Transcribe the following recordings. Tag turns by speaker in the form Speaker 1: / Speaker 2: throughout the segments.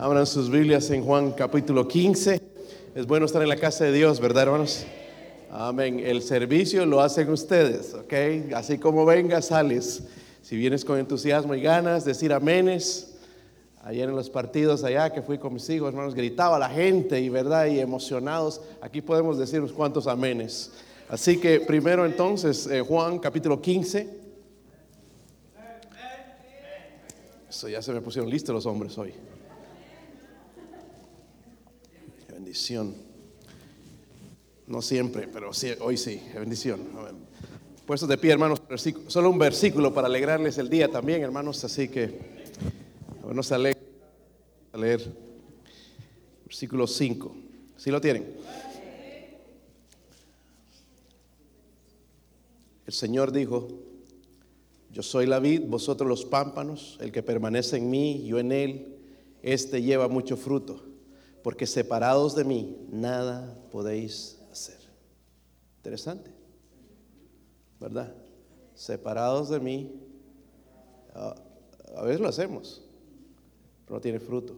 Speaker 1: Abran sus Biblias en Juan capítulo 15. Es bueno estar en la casa de Dios, ¿verdad, hermanos? Amén. El servicio lo hacen ustedes, ¿ok? Así como vengas, sales. Si vienes con entusiasmo y ganas, decir aménes. Ayer en los partidos allá que fui con mis hijos, hermanos, gritaba la gente y verdad y emocionados. Aquí podemos decir unos cuantos amenes. Así que primero entonces, eh, Juan capítulo 15. Eso ya se me pusieron listos los hombres hoy. Bendición. No siempre, pero hoy sí, bendición. Puestos de pie, hermanos, solo un versículo para alegrarles el día también, hermanos, así que leer, a leer versículo 5. ¿Sí lo tienen? El Señor dijo, yo soy la vid, vosotros los pámpanos, el que permanece en mí, yo en él, este lleva mucho fruto porque separados de mí nada podéis hacer. Interesante, ¿verdad? Separados de mí, a veces lo hacemos, pero no tiene fruto.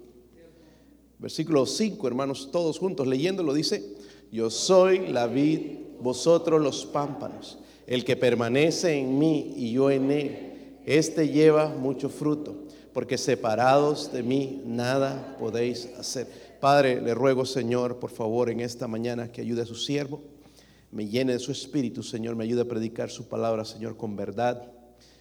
Speaker 1: Versículo 5, hermanos, todos juntos leyéndolo, dice, yo soy la vid, vosotros los pámpanos, el que permanece en mí y yo en él, este lleva mucho fruto, porque separados de mí nada podéis hacer. Padre, le ruego, Señor, por favor, en esta mañana que ayude a su siervo, me llene de su espíritu, Señor, me ayude a predicar su palabra, Señor, con verdad,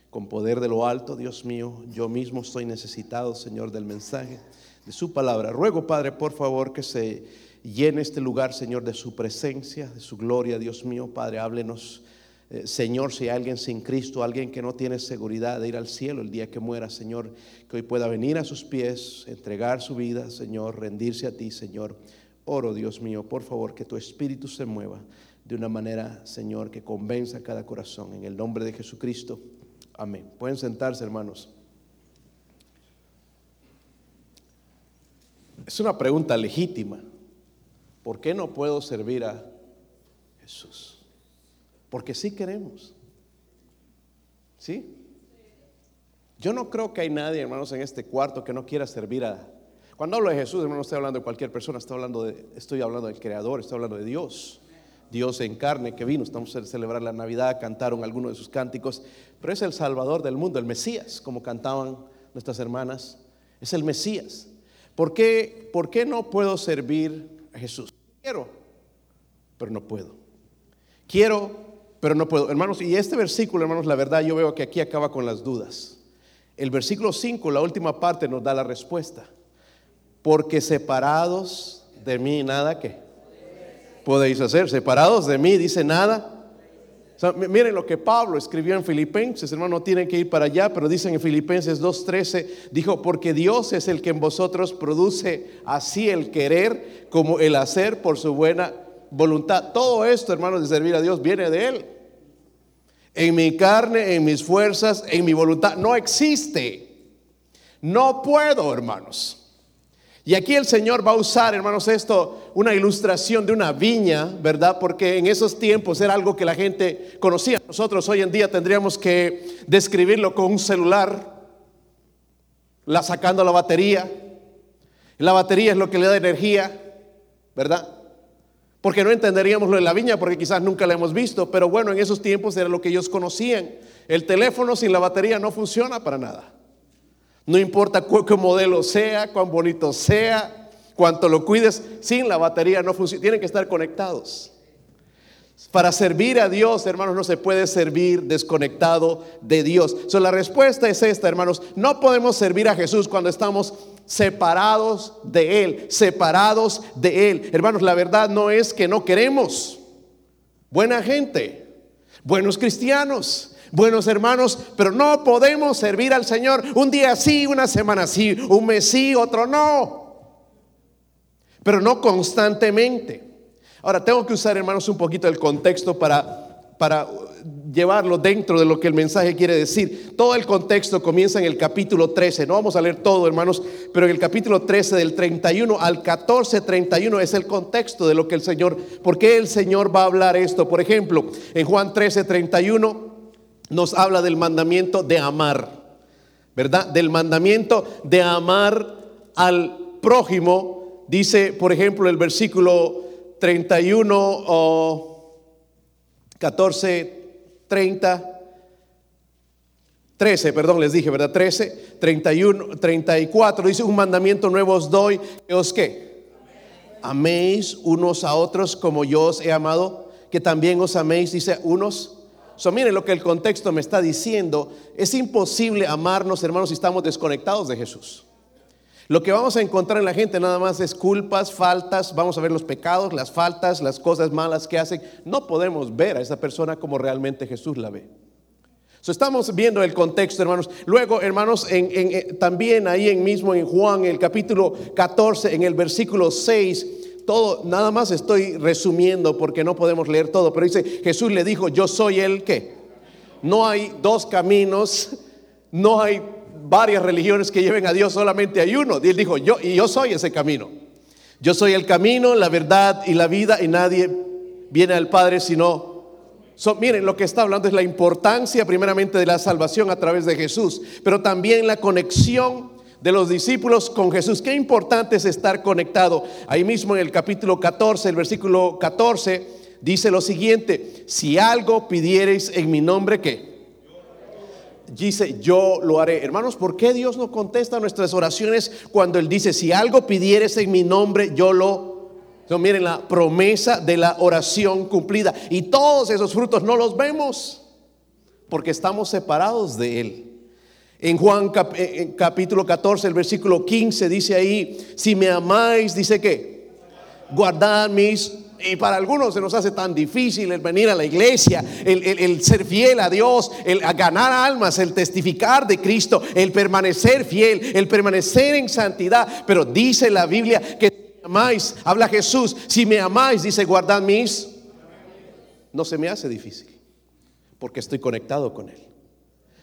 Speaker 1: con poder de lo alto, Dios mío. Yo mismo estoy necesitado, Señor, del mensaje, de su palabra. Ruego, Padre, por favor, que se llene este lugar, Señor, de su presencia, de su gloria, Dios mío. Padre, háblenos eh, Señor, si hay alguien sin Cristo, alguien que no tiene seguridad de ir al cielo el día que muera, Señor, que hoy pueda venir a sus pies, entregar su vida, Señor, rendirse a ti, Señor. Oro, Dios mío, por favor, que tu espíritu se mueva de una manera, Señor, que convenza cada corazón. En el nombre de Jesucristo. Amén. Pueden sentarse, hermanos. Es una pregunta legítima. ¿Por qué no puedo servir a Jesús? Porque sí queremos. ¿Sí? Yo no creo que hay nadie, hermanos, en este cuarto que no quiera servir a... Cuando hablo de Jesús, hermano, no estoy hablando de cualquier persona, estoy hablando, de, estoy hablando del Creador, estoy hablando de Dios. Dios en carne que vino, estamos a celebrar la Navidad, cantaron algunos de sus cánticos, pero es el Salvador del mundo, el Mesías, como cantaban nuestras hermanas, es el Mesías. ¿Por qué, ¿Por qué no puedo servir a Jesús? Quiero, pero no puedo. Quiero, pero no puedo. Hermanos, y este versículo, hermanos, la verdad yo veo que aquí acaba con las dudas. El versículo 5, la última parte, nos da la respuesta. Porque separados de mí, nada que podéis hacer. Separados de mí, dice nada. miren lo que Pablo escribió en Filipenses, hermano, no tienen que ir para allá, pero dicen en Filipenses 2.13, dijo, porque Dios es el que en vosotros produce así el querer como el hacer por su buena voluntad. Todo esto, hermanos, de servir a Dios viene de Él. En mi carne, en mis fuerzas, en mi voluntad, no existe. No puedo, hermanos. Y aquí el Señor va a usar, hermanos, esto, una ilustración de una viña, ¿verdad? Porque en esos tiempos era algo que la gente conocía. Nosotros hoy en día tendríamos que describirlo con un celular, la sacando la batería. La batería es lo que le da energía, ¿verdad? Porque no entenderíamos lo de la viña, porque quizás nunca la hemos visto, pero bueno, en esos tiempos era lo que ellos conocían. El teléfono sin la batería no funciona para nada. No importa qué modelo sea, cuán bonito sea, cuánto lo cuides, sin la batería no funciona. Tienen que estar conectados. Para servir a Dios, hermanos, no se puede servir desconectado de Dios. La respuesta es esta, hermanos. No podemos servir a Jesús cuando estamos separados de Él, separados de Él. Hermanos, la verdad no es que no queremos. Buena gente, buenos cristianos, buenos hermanos, pero no podemos servir al Señor un día sí, una semana sí, un mes sí, otro no. Pero no constantemente. Ahora, tengo que usar, hermanos, un poquito el contexto para, para llevarlo dentro de lo que el mensaje quiere decir. Todo el contexto comienza en el capítulo 13. No vamos a leer todo, hermanos, pero en el capítulo 13 del 31 al 14, 31 es el contexto de lo que el Señor, por qué el Señor va a hablar esto. Por ejemplo, en Juan 13, 31 nos habla del mandamiento de amar, ¿verdad? Del mandamiento de amar al prójimo, dice, por ejemplo, el versículo 31 o 14, 30. 13, perdón, les dije, ¿verdad? 13, 31, 34, dice, un mandamiento nuevo os doy, que os qué? Améis unos a otros como yo os he amado, que también os améis, dice, unos. Miren lo que el contexto me está diciendo, es imposible amarnos, hermanos, si estamos desconectados de Jesús. Lo que vamos a encontrar en la gente nada más es culpas, faltas, vamos a ver los pecados, las faltas, las cosas malas que hacen. No podemos ver a esa persona como realmente Jesús la ve estamos viendo el contexto, hermanos. Luego, hermanos, en, también ahí en mismo en Juan, el capítulo 14, en el versículo 6, todo, nada más estoy resumiendo porque no podemos leer todo, pero dice, Jesús le dijo, yo soy el que. No hay dos caminos, no hay varias religiones que lleven a Dios, solamente hay uno. Y él dijo, yo, y yo soy ese camino. Yo soy el camino, la verdad y la vida, y nadie viene al Padre sino miren, lo que está hablando es la importancia primeramente de la salvación a través de Jesús, pero también la conexión de los discípulos con Jesús. Qué importante es estar conectado. Ahí mismo en el capítulo 14, el versículo 14, dice lo siguiente, si algo pidiereis en mi nombre, ¿qué? Dice, yo lo haré. Hermanos, ¿por qué Dios no contesta nuestras oraciones cuando Él dice, si algo pidieres en mi nombre, yo lo miren la promesa de la oración cumplida. Y todos esos frutos no los vemos porque estamos separados de Él. En Juan eh, capítulo 14, el versículo 15 dice ahí, si me amáis, dice que, guardad mis... Y para algunos se nos hace tan difícil el venir a la iglesia, el, ser fiel a Dios, el ganar almas, el testificar de Cristo, el permanecer fiel, el permanecer en santidad. Pero dice la Biblia que amáis, habla Jesús, si me amáis, dice, guardad mis, no se me hace difícil, porque estoy conectado con Él.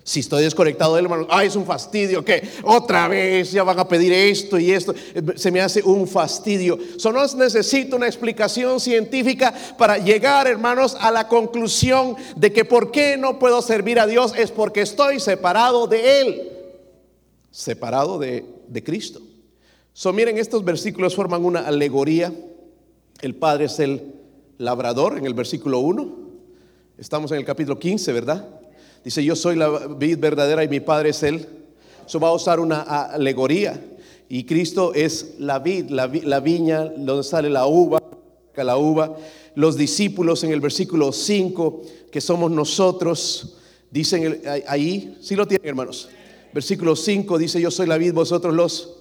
Speaker 1: Si estoy desconectado de Él, hermano, ay, es un fastidio, que otra vez ya van a pedir esto y esto, se me hace un fastidio. Solo necesito una explicación científica para llegar, hermanos, a la conclusión de que por qué no puedo servir a Dios es porque estoy separado de Él, separado de, de Cristo. So, miren, estos versículos forman una alegoría. El Padre es el labrador en el versículo 1. Estamos en el capítulo 15, ¿verdad? Dice, yo soy la vid verdadera y mi Padre es él. Eso va a usar una alegoría. Y Cristo es la vid, la, viña donde sale la uva, la uva. Los discípulos en el versículo 5, que somos nosotros, dicen ahí, si lo tienen hermanos. Versículo 5 dice, yo soy la vid, vosotros los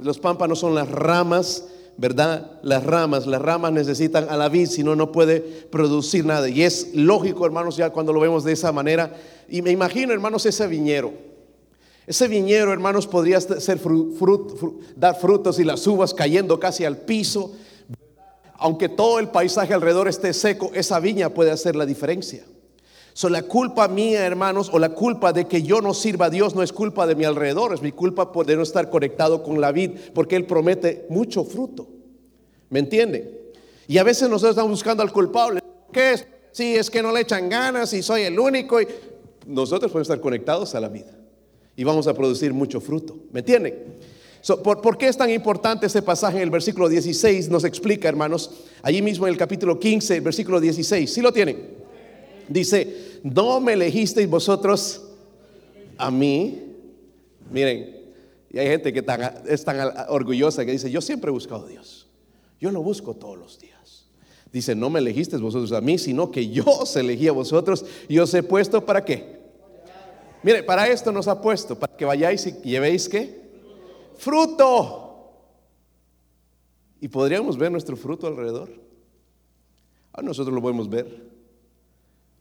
Speaker 1: los pámpanos son las ramas, ¿verdad? Las ramas, las ramas necesitan a la vid, si no, no puede producir nada. Y es lógico, hermanos, ya cuando lo vemos de esa manera. Y me imagino, hermanos, ese viñero. Ese viñero, hermanos, podría ser dar frutos y las uvas cayendo casi al piso. Aunque todo el paisaje alrededor esté seco, esa viña puede hacer la diferencia. So, la culpa mía, hermanos, o la culpa de que yo no sirva a Dios no es culpa de mi alrededor, es mi culpa de no estar conectado con la vid, porque Él promete mucho fruto. ¿Me entienden? Y a veces nosotros estamos buscando al culpable. ¿Qué es? Si es que no le echan ganas y soy el único. Y... Nosotros podemos estar conectados a la vida y vamos a producir mucho fruto. ¿Me entienden? ¿por, ¿por, qué es tan importante este pasaje en el versículo 16? Nos explica, hermanos, allí mismo en el capítulo 15, el versículo 16. ¿Sí lo tienen? Dice, no me elegisteis vosotros a mí. Miren, y hay gente que es tan orgullosa que dice, yo siempre he buscado a Dios. Yo lo busco todos los días. Dice, no me elegisteis vosotros a mí, sino que yo os elegí a vosotros y os he puesto para qué. Mire, para esto nos ha puesto, para que vayáis y llevéis qué? Fruto. Y podríamos ver nuestro fruto alrededor. A nosotros lo podemos ver.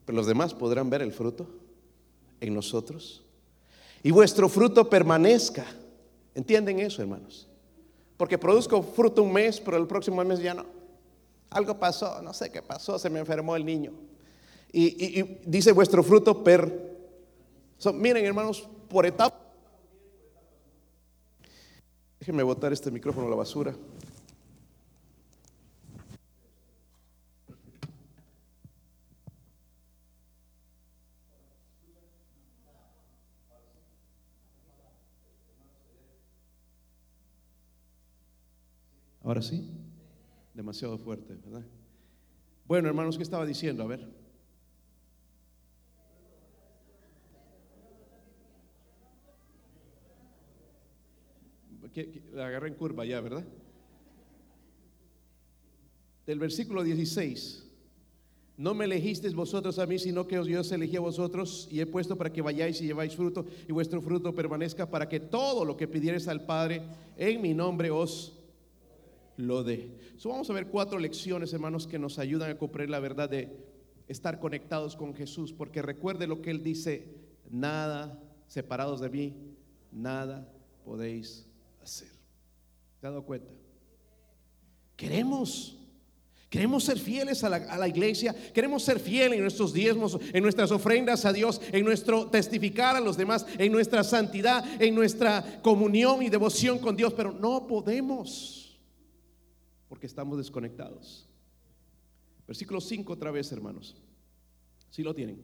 Speaker 1: Pero los demás podrán ver el fruto en nosotros. Y vuestro fruto permanezca. ¿Entienden eso, hermanos? Porque produzco fruto un mes, pero el próximo mes ya no. Algo pasó, no sé qué pasó, se me enfermó el niño. Y, dice vuestro fruto per... miren, hermanos, por etapa. Déjenme botar este micrófono a la basura. Ahora sí, demasiado fuerte, ¿verdad? Bueno, hermanos, ¿qué estaba diciendo? A ver. La agarré en curva ya, ¿verdad? Del versículo 16. No me elegisteis vosotros a mí, sino que yo os elegí a vosotros y he puesto para que vayáis y lleváis fruto y vuestro fruto permanezca para que todo lo que pidieres al Padre en mi nombre os lo dé. vamos a ver cuatro lecciones, hermanos, que nos ayudan a comprender la verdad de estar conectados con Jesús, porque recuerde lo que Él dice, nada separados de mí, nada podéis hacer. ¿Te has dado cuenta? Queremos Queremos ser fieles a la, iglesia, queremos ser fieles en nuestros diezmos, en nuestras ofrendas a Dios, en nuestro testificar a los demás, en nuestra santidad, en nuestra comunión y devoción con Dios, pero no podemos porque estamos desconectados. Versículo 5 otra vez, hermanos. Si lo tienen?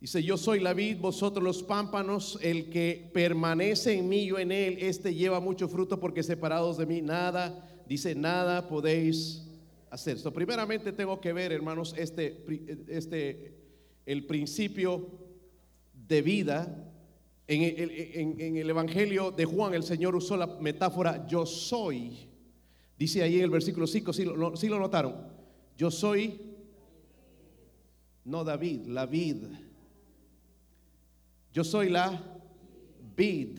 Speaker 1: Dice, yo soy la vid, vosotros los pámpanos, el que permanece en mí, yo en él, este lleva mucho fruto porque separados de mí nada dice, nada podéis hacer. So, primeramente tengo que ver, hermanos, este, este, el principio de vida. En el, Evangelio de Juan, el Señor usó la metáfora yo soy. Dice ahí en el versículo 5, si lo, lo notaron, yo soy, no David, la vid. Yo soy la vid.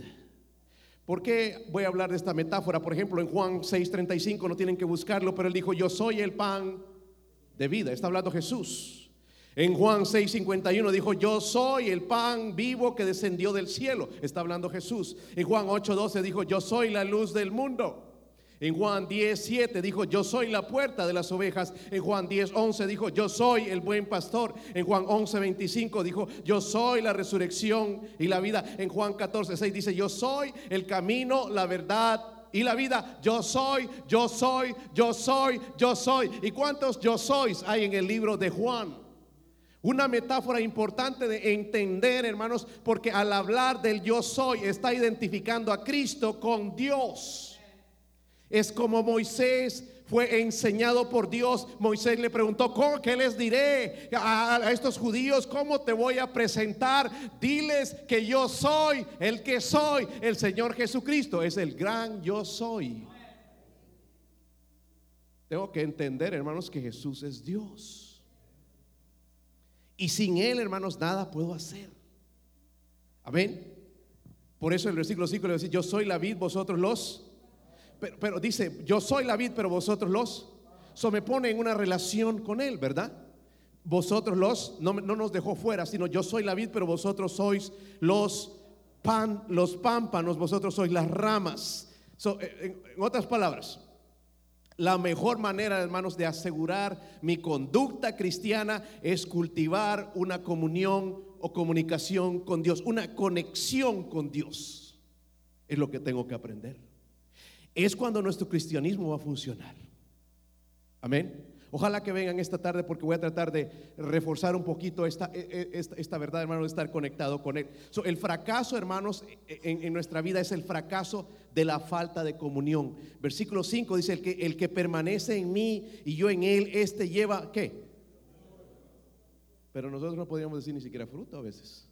Speaker 1: ¿Por qué voy a hablar de esta metáfora? Por ejemplo, en Juan 6:35 no tienen que buscarlo, pero él dijo, yo soy el pan de vida. Está hablando Jesús. En Juan 6:51 dijo, yo soy el pan vivo que descendió del cielo. Está hablando Jesús. En Juan 8:12 dijo, yo soy la luz del mundo. En Juan 10, 7 dijo, yo soy la puerta de las ovejas. En Juan 10, 11 dijo, yo soy el buen pastor. En Juan 11, 25 dijo, yo soy la resurrección y la vida. En Juan 14, 6 dice, yo soy el camino, la verdad y la vida. Yo soy, yo soy, yo soy, yo soy. ¿Y cuántos yo sois hay en el libro de Juan? Una metáfora importante de entender, hermanos, porque al hablar del yo soy está identificando a Cristo con Dios. Es como Moisés fue enseñado por Dios. Moisés le preguntó, ¿cómo, ¿qué les diré a, estos judíos? ¿Cómo te voy a presentar? Diles que yo soy el que soy. El Señor Jesucristo es el gran yo soy. Tengo que entender, hermanos, que Jesús es Dios. Y sin Él, hermanos, nada puedo hacer. Amén. Por eso el versículo 5 le dice, yo soy la vid, vosotros los pero, dice, yo soy la vid, pero vosotros los. Eso me pone en una relación con él, ¿verdad? Vosotros los, no, nos dejó fuera, sino yo soy la vid, pero vosotros sois los pan, los pámpanos, vosotros sois las ramas. en, en otras palabras, la mejor manera, hermanos, de asegurar mi conducta cristiana es cultivar una comunión o comunicación con Dios, una conexión con Dios. Es lo que tengo que aprender es cuando nuestro cristianismo va a funcionar. Amén. Ojalá que vengan esta tarde porque voy a tratar de reforzar un poquito esta, e, e, esta, verdad, hermanos, de estar conectado con Él. el fracaso, hermanos, e, en, nuestra vida es el fracaso de la falta de comunión. Versículo 5 dice, el que, el que permanece en mí y yo en Él, este lleva, ¿qué? Pero nosotros no podríamos decir ni siquiera fruto a veces.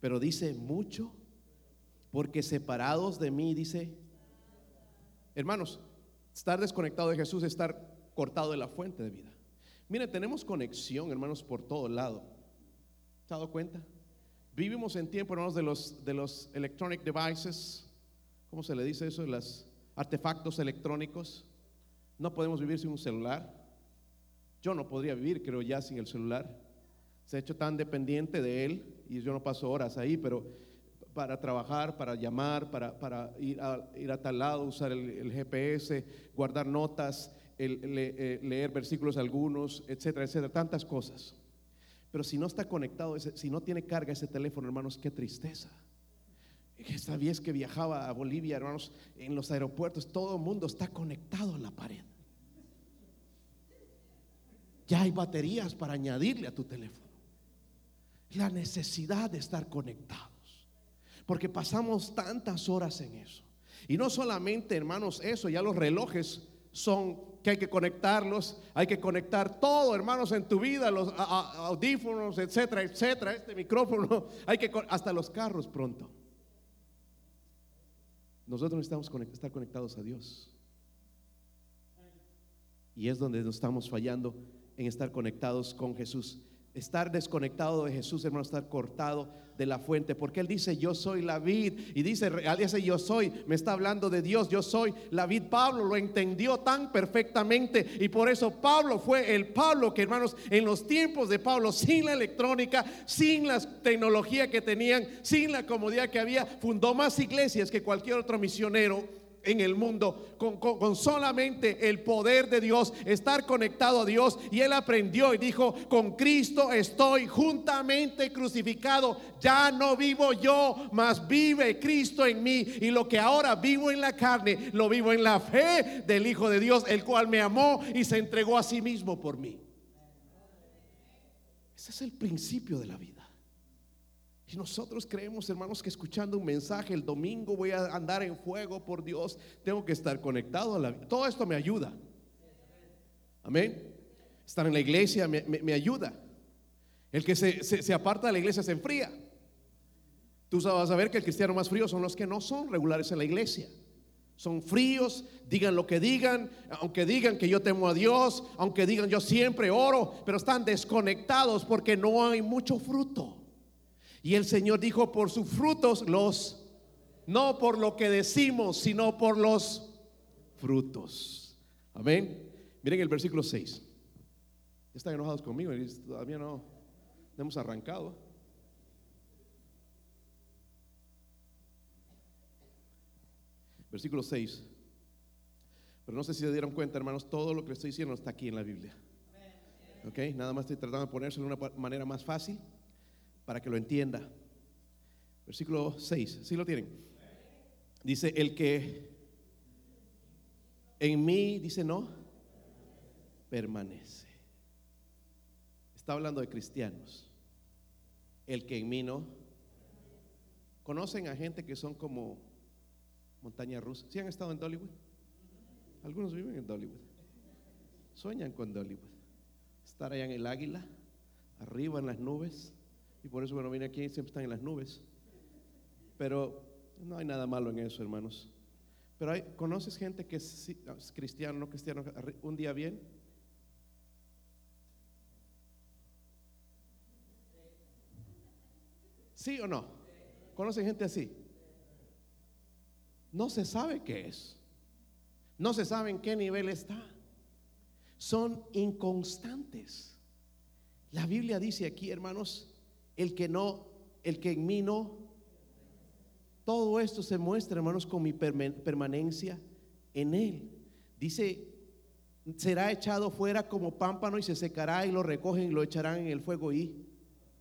Speaker 1: Pero dice mucho, porque separados de mí, dice, Hermanos, estar desconectado de Jesús es estar cortado de la fuente de vida. Mire, tenemos conexión, hermanos, por todo lado. ¿Se ha dado cuenta? Vivimos en tiempo, hermanos, de los, de los electronic devices. ¿Cómo se le dice eso? Los artefactos electrónicos. No podemos vivir sin un celular. Yo no podría vivir, creo, ya sin el celular. Se ha hecho tan dependiente de él y yo no paso horas ahí, pero para trabajar, para llamar, para, ir, a, ir, a, tal lado, usar el, GPS, guardar notas, eh, leer versículos algunos, etcétera, etcétera, tantas cosas. Pero si no está conectado, si no tiene carga ese teléfono, hermanos, qué tristeza. Esta vez que viajaba a Bolivia, hermanos, en los aeropuertos, todo el mundo está conectado a la pared. Ya hay baterías para añadirle a tu teléfono. La necesidad de estar conectado porque pasamos tantas horas en eso. Y no solamente, hermanos, eso, ya los relojes son que hay que conectarlos, hay que conectar todo, hermanos, en tu vida, los audífonos, etcétera, etcétera, este micrófono, hay que hasta los carros pronto. Nosotros necesitamos estar conectados a Dios. Y es donde nos estamos fallando en estar conectados con Jesús. Estar desconectado de Jesús, hermano, estar cortado de la fuente, porque Él dice, yo soy la vid, y dice, dice, yo soy, me está hablando de Dios, yo soy la vid. Pablo lo entendió tan perfectamente, y por eso Pablo fue el Pablo que, hermanos, en los tiempos de Pablo, sin la electrónica, sin la tecnología que tenían, sin la comodidad que había, fundó más iglesias que cualquier otro misionero en el mundo con, solamente el poder de Dios, estar conectado a Dios. Y él aprendió y dijo, con Cristo estoy juntamente crucificado. Ya no vivo yo, mas vive Cristo en mí. Y lo que ahora vivo en la carne, lo vivo en la fe del Hijo de Dios, el cual me amó y se entregó a sí mismo por mí. Ese es el principio de la vida. Y nosotros creemos, hermanos, que escuchando un mensaje el domingo voy a andar en fuego por Dios, tengo que estar conectado a la vida. Todo esto me ayuda. Amén. Estar en la iglesia me, ayuda. El que se, se, aparta de la iglesia se enfría. Tú vas a ver que el cristiano más frío son los que no son regulares en la iglesia. Son fríos, digan lo que digan, aunque digan que yo temo a Dios, aunque digan yo siempre oro, pero están desconectados porque no hay mucho fruto. Y el Señor dijo, por sus frutos los, no por lo que decimos, sino por los frutos. Amén. Miren el versículo 6. Están enojados conmigo todavía no, no hemos arrancado. Versículo 6. Pero no sé si se dieron cuenta, hermanos, todo lo que estoy diciendo está aquí en la Biblia. Ok, nada más estoy tratando de ponérselo de una manera más fácil para que lo entienda. Versículo 6, ¿sí lo tienen? Dice, el que en mí, dice no, permanece. Está hablando de cristianos. El que en mí no. ¿Conocen a gente que son como montaña rusa? ¿Sí han estado en Dollywood? Algunos viven en Dollywood. Sueñan con Dollywood. Estar allá en el águila, arriba en las nubes y por eso, bueno, viene aquí, siempre están en las nubes. Pero no hay nada malo en eso, hermanos. Pero hay, ¿conoces gente que es, cristiano, no cristiano, un día bien? ¿Sí o no? ¿Conocen gente así? No se sabe qué es. No se sabe en qué nivel está. Son inconstantes. La Biblia dice aquí, hermanos, el que no, el que en mí no. Todo esto se muestra, hermanos, con mi permanencia en Él. Dice, será echado fuera como pámpano y se secará y lo recogen y lo echarán en el fuego y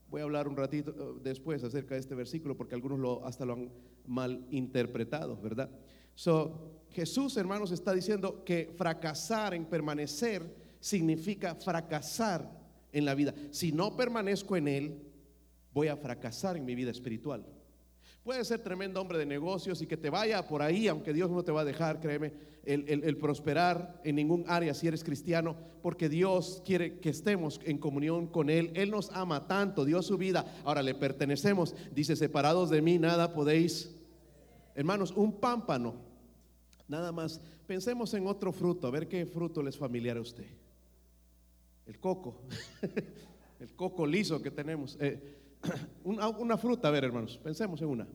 Speaker 1: voy a hablar un ratito eh, después acerca de este versículo porque algunos lo, hasta lo han mal interpretado, ¿verdad? So, Jesús, hermanos, está diciendo que fracasar en permanecer significa fracasar en la vida. Si no permanezco en Él, voy a fracasar en mi vida espiritual. Puede ser tremendo hombre de negocios y que te vaya por ahí, aunque Dios no te va a dejar, créeme, el, prosperar en ningún área si eres cristiano, porque Dios quiere que estemos en comunión con Él. Él nos ama tanto, dio su vida, ahora le pertenecemos. Dice, separados de mí, nada podéis. Hermanos, un pámpano, nada más. Pensemos en otro fruto, a ver qué fruto les familiar a usted. El coco, el coco liso que tenemos. Eh, una, fruta, a ver hermanos, pensemos en una.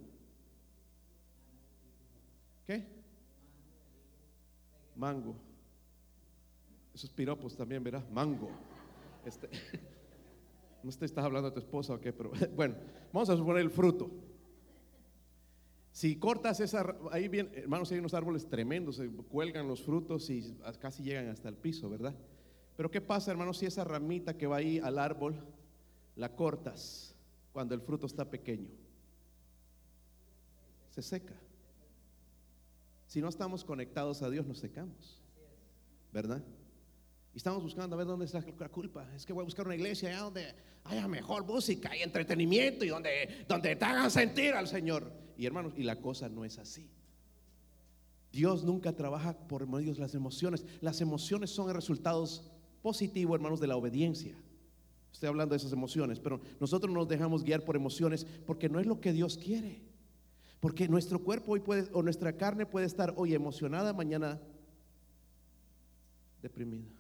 Speaker 1: ¿Qué? Mango. Esos piropos también, ¿verdad? Mango. Este, no sé, estás hablando de tu esposa o qué, pero bueno, vamos a suponer el fruto. Si cortas esa, ahí bien, hermanos, hay unos árboles tremendos, se cuelgan los frutos y casi llegan hasta el piso, ¿verdad? Pero ¿qué pasa, hermanos, si esa ramita que va ahí al árbol la cortas? Cuando el fruto está pequeño. Se seca. Si no estamos conectados a Dios, nos secamos. ¿Verdad? Y estamos buscando a ver dónde está la culpa. Es que voy a buscar una iglesia allá donde haya mejor música y entretenimiento y donde, donde te hagan sentir al Señor. Y hermanos, y la cosa no es así. Dios nunca trabaja por medio las emociones. Las emociones son resultados positivos, hermanos, de la obediencia. Estoy hablando de esas emociones, pero nosotros nos dejamos guiar por emociones porque no es lo que Dios quiere. Porque nuestro cuerpo hoy puede, o nuestra carne puede estar hoy emocionada, mañana deprimida.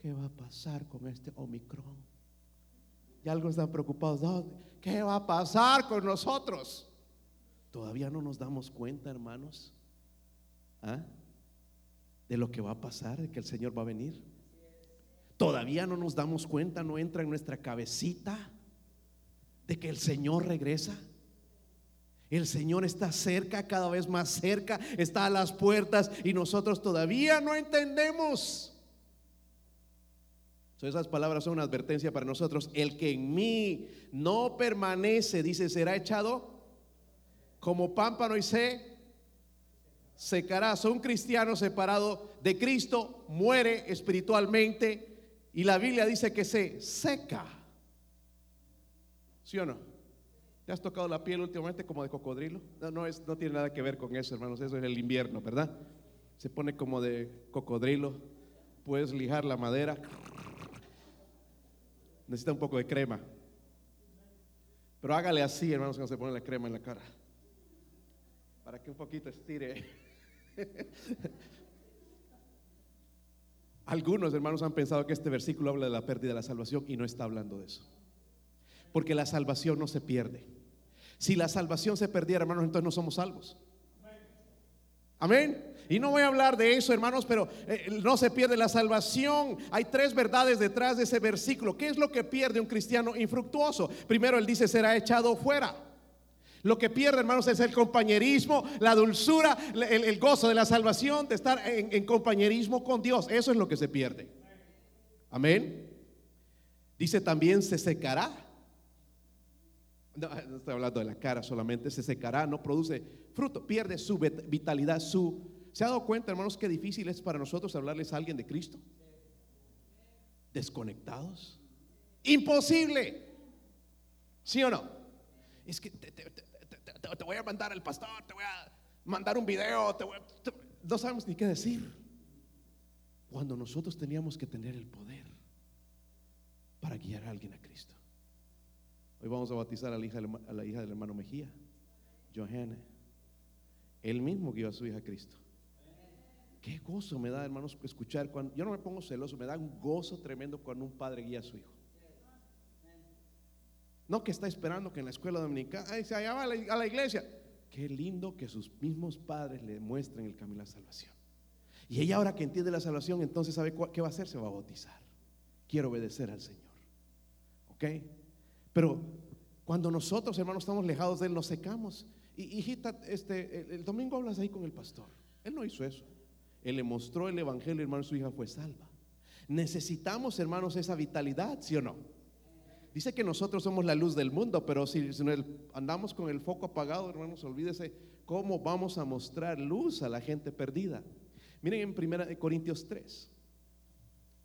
Speaker 1: ¿Qué va a pasar con este Omicron? Y algo están preocupados. ¿Qué va a pasar con nosotros? Todavía no nos damos cuenta, hermanos, ¿ah? de lo que va a pasar, de que el Señor va a venir. Todavía no nos damos cuenta, no entra en nuestra cabecita de que el Señor regresa. El Señor está cerca, cada vez más cerca, está a las puertas y nosotros todavía no entendemos esas palabras son una advertencia para nosotros. El que en mí no permanece, dice, será echado como pámpano y se secará. Son cristianos separados de Cristo, muere espiritualmente y la Biblia dice que se seca. ¿Sí o no? ¿Te has tocado la piel últimamente como de cocodrilo? No, no, es, no tiene nada que ver con eso, hermanos. Eso es el invierno, ¿verdad? Se pone como de cocodrilo. Puedes lijar la madera necesita un poco de crema. Pero hágale así, hermanos, cuando se pone la crema en la cara. Para que un poquito estire. Algunos hermanos han pensado que este versículo habla de la pérdida de la salvación y no está hablando de eso. Porque la salvación no se pierde. Si la salvación se perdiera, hermanos, entonces no somos salvos. Amén. Y no voy a hablar de eso, hermanos, pero eh, no se pierde la salvación. Hay tres verdades detrás de ese versículo. ¿Qué es lo que pierde un cristiano infructuoso? Primero, él dice, será echado fuera. Lo que pierde, hermanos, es el compañerismo, la dulzura, el, gozo de la salvación, de estar en, compañerismo con Dios. Eso es lo que se pierde. Amén. Dice también, se secará. No, no estoy hablando de la cara solamente, se secará, no produce fruto, pierde su vitalidad, su... ¿Se ha dado cuenta, hermanos, qué difícil es para nosotros hablarles a alguien de Cristo? Desconectados. Imposible. ¿Sí o no? Es que te, voy a mandar al pastor, te voy a mandar un video, no sabemos ni qué decir. Cuando nosotros teníamos que tener el poder para guiar a alguien a Cristo. Hoy vamos a bautizar a la hija, a la hija del hermano Mejía, Johanna. Él mismo guió a su hija a Cristo. Qué gozo me da, hermanos, escuchar cuando yo no me pongo celoso, me da un gozo tremendo cuando un padre guía a su hijo. No que está esperando que en la escuela dominicana, se va a la, iglesia. Qué lindo que sus mismos padres le muestren el camino a la salvación. Y ella ahora que entiende la salvación, entonces sabe qué va a hacer, se va a bautizar. Quiero obedecer al Señor. ¿Ok? Pero cuando nosotros, hermanos, estamos lejados de Él, nos secamos. Y hijita, este, el, domingo hablas ahí con el pastor. Él no hizo eso. Él le mostró el evangelio, hermano, su hija fue salva. Necesitamos, hermanos, esa vitalidad, ¿sí o no? Dice que nosotros somos la luz del mundo, pero si, andamos con el foco apagado, hermanos, olvídese cómo vamos a mostrar luz a la gente perdida. Miren en 1 Corintios 3.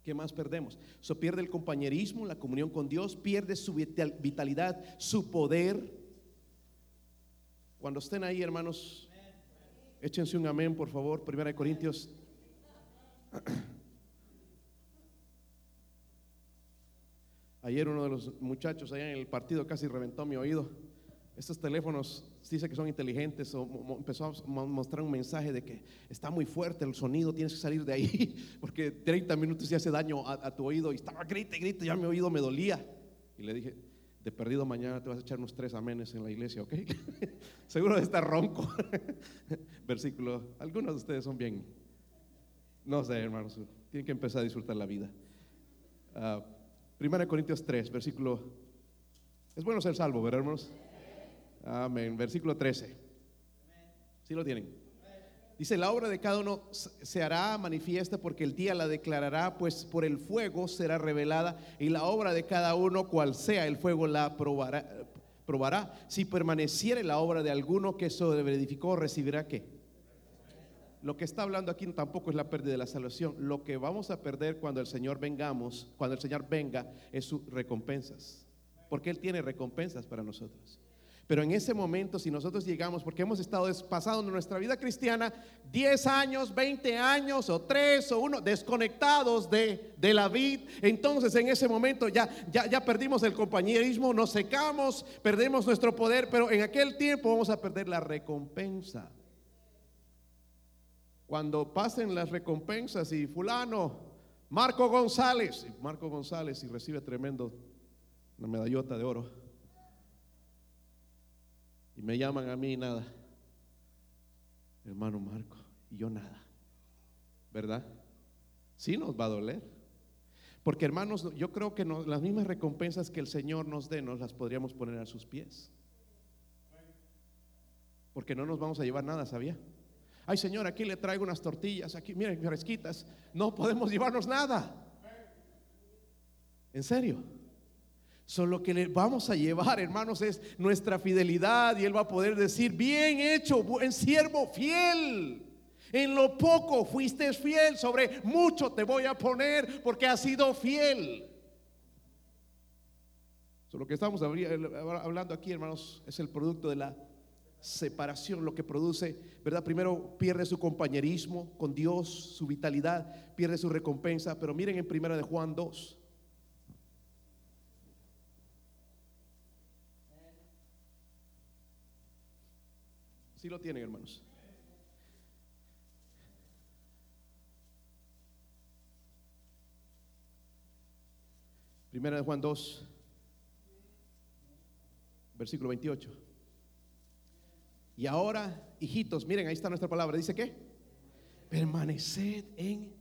Speaker 1: ¿Qué más perdemos? Pierde el compañerismo, la comunión con Dios, pierde su vitalidad, su poder, cuando estén ahí, hermanos, échense un amén, por favor. Primera de Corintios. Ayer uno de los muchachos allá en el partido casi reventó mi oído. Estos teléfonos dice que son inteligentes empezó a mostrar un mensaje de que está muy fuerte el sonido, tienes que salir de ahí porque 30 minutos ya hace daño a, tu oído y estaba grite, grite, ya mi oído me dolía. Y le dije, de perdido mañana te vas a echar unos tres amenes en la iglesia, ¿ok? Seguro de estar ronco. Versículo, algunos de ustedes son bien, no sé, hermanos, tienen que empezar a disfrutar la vida. Uh, Primera Corintios 3, versículo, es bueno ser salvo, ¿verdad, hermanos? Amén, versículo 13. ¿Sí lo tienen? Dice, la obra de cada uno se hará manifiesta porque el día la declarará, pues por el fuego será revelada y la obra de cada uno, cual sea el fuego, la probará. probará. Si permaneciere la obra de alguno que edificó, recibirá qué? Lo que está hablando aquí tampoco es la pérdida de la salvación. Lo que vamos a perder cuando el Señor vengamos, cuando el Señor venga, es sus recompensas. Porque Él tiene recompensas para nosotros. Pero en ese momento, si nosotros llegamos, porque hemos estado pasando nuestra vida cristiana 10 años, 20 años, o 3 o 1, desconectados de, de, la vida, entonces en ese momento ya, ya, ya perdimos el compañerismo, nos secamos, perdemos nuestro poder, pero en aquel tiempo vamos a perder la recompensa. Cuando pasen las recompensas y fulano, Marco González, Marco González y recibe tremendo, una medallota de oro y me llaman a mí nada. Hermano Marco, y yo nada. ¿Verdad? Sí nos va a doler. Porque hermanos, yo creo que las mismas recompensas que el Señor nos dé, nos las podríamos poner a sus pies. Porque no nos vamos a llevar nada, ¿sabía? Ay Señor, aquí le traigo unas tortillas, aquí, miren, fresquitas. No podemos llevarnos nada. ¿En serio? Solo que le vamos a llevar, hermanos, es nuestra fidelidad y Él va a poder decir, bien hecho, buen siervo fiel. En lo poco fuiste fiel, sobre mucho te voy a poner porque has sido fiel. lo que estamos hablando aquí, hermanos, es el producto de la separación, lo que produce, ¿verdad? Primero pierde su compañerismo con Dios, su vitalidad, pierde su recompensa, pero miren en primera de Juan 2. Si lo tienen, hermanos. Primera de Juan 2, versículo 28. Y ahora, hijitos, miren, ahí está nuestra palabra. Dice que permaneced en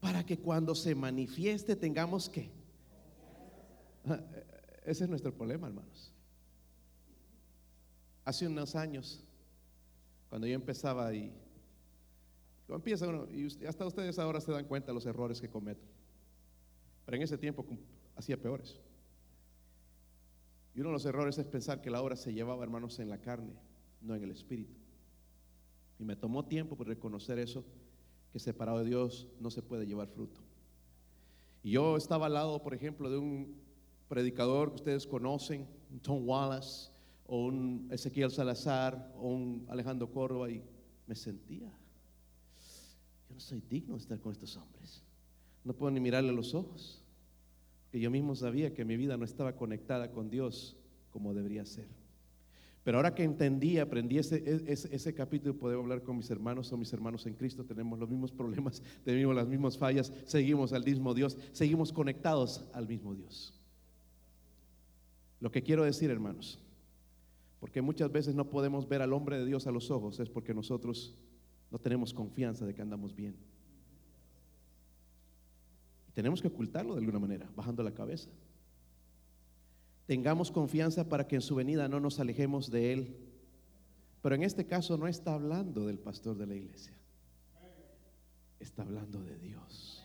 Speaker 1: para que cuando se manifieste tengamos que. Ese es nuestro problema, hermanos. Hace unos años cuando yo empezaba y empieza uno, y hasta ustedes ahora se dan cuenta de los errores que cometo. Pero en ese tiempo hacía peores. Y uno de los errores es pensar que la obra se llevaba, hermanos, en la carne, no en el espíritu. Y me tomó tiempo por reconocer eso, que separado de Dios no se puede llevar fruto. Y yo estaba al lado, por ejemplo, de un predicador que ustedes conocen, Tom Wallace, o un Ezequiel Salazar o un Alejandro Córdoba y me sentía, yo no soy digno de estar con estos hombres. No puedo ni mirarle a los ojos, que yo mismo sabía que mi vida no estaba conectada con Dios como debería ser. Pero ahora que entendí, aprendí ese, ese, ese capítulo, puedo hablar con mis hermanos o mis hermanos en Cristo, tenemos los mismos problemas, tenemos las mismas fallas, seguimos al mismo Dios, seguimos conectados al mismo Dios. Lo que quiero decir, hermanos, porque muchas veces no podemos ver al hombre de Dios a los ojos, es porque nosotros no tenemos confianza de que andamos bien. tenemos que ocultarlo de alguna manera, bajando la cabeza. Tengamos confianza para que en su venida no nos alejemos de Él. Pero en este caso no está hablando del pastor de la iglesia, está hablando de Dios.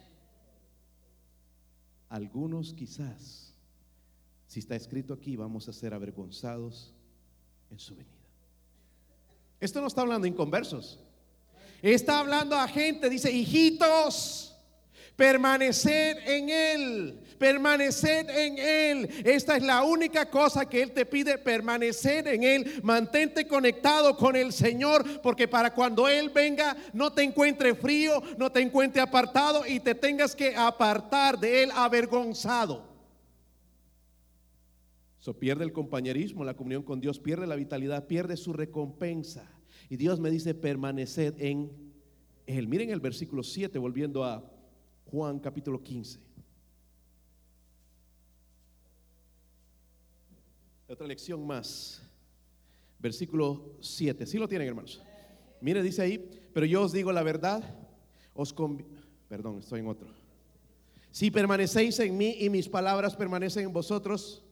Speaker 1: Algunos quizás, si está escrito aquí, vamos a ser avergonzados en su venida. Esto no está hablando inconversos. Está hablando a gente, dice, hijitos, permanecer en Él, permanecer en Él. Esta es la única cosa que Él te pide, permanecer en Él. Mantente conectado con el Señor, porque para cuando Él venga no te encuentre frío, no te encuentre apartado y te tengas que apartar de Él avergonzado pierde el compañerismo, la comunión con Dios, pierde la vitalidad, pierde su recompensa. Y Dios me dice, permaneced en Él. Miren el versículo 7, volviendo a Juan capítulo 15. Otra lección más. Versículo 7. Si lo tienen, hermanos? Mire, dice ahí, pero yo os digo la verdad, os perdón, estoy en otro. Si permanecéis en mí y mis palabras permanecen en vosotros,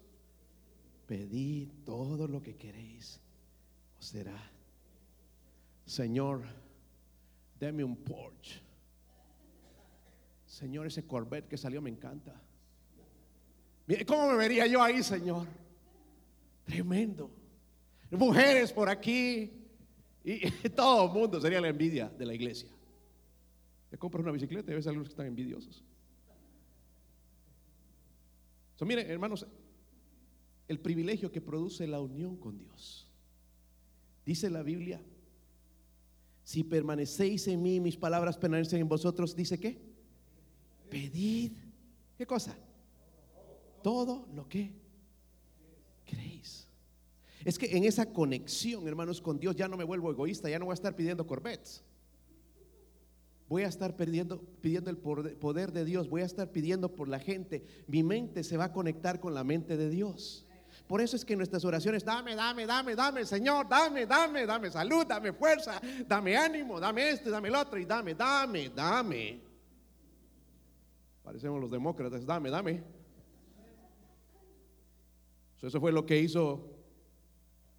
Speaker 1: pedid todo lo que queréis, os será. Señor, deme un Porsche. Señor, ese Corvette que salió me encanta. ¿cómo me vería yo ahí, Señor? Tremendo. Mujeres por aquí. Y, todo el mundo sería la envidia de la iglesia. Te compras una bicicleta y ves a algunos que están envidiosos. So, mire, hermanos, el privilegio que produce la unión con Dios. Dice la Biblia, si permanecéis en mí, mis palabras permanecen en vosotros, dice qué? Pedid. ¿Qué cosa? Todo lo que creéis. Es que en esa conexión, hermanos, con Dios ya no me vuelvo egoísta, ya no voy a estar pidiendo Corvettes. Voy a estar pidiendo, pidiendo el poder de Dios, voy a estar pidiendo por la gente. Mi mente se va a conectar con la mente de Dios. Por eso es que nuestras oraciones, dame, dame, dame, dame, Señor, dame, dame, dame salud, dame fuerza, dame ánimo, dame esto, dame el otro, y dame, dame, dame. Parecemos los demócratas, dame, dame. Eso fue lo que hizo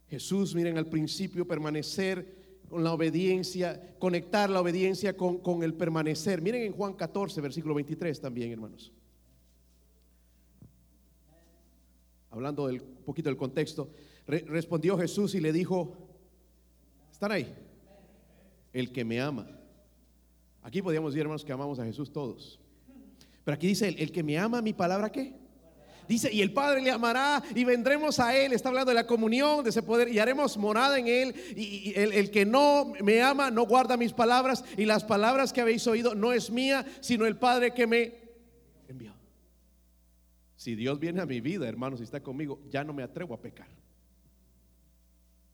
Speaker 1: Jesús, miren, al principio permanecer con la obediencia, conectar la obediencia con, con, el permanecer. Miren en Juan 14, versículo 23 también, hermanos. Hablando del poquito del contexto, respondió Jesús y le dijo, ¿están ahí? El que me ama. Aquí podríamos decir, hermanos, que amamos a Jesús todos. Pero aquí dice, el, que me ama, mi palabra, ¿qué? Dice, y el Padre le amará y vendremos a Él. Está hablando de la comunión, de ese poder, y haremos morada en Él. Y, el, el, que no me ama no guarda mis palabras, y las palabras que habéis oído no es mía, sino el Padre que me envió. Si Dios viene a mi vida, hermanos, y está conmigo, ya no me atrevo a pecar.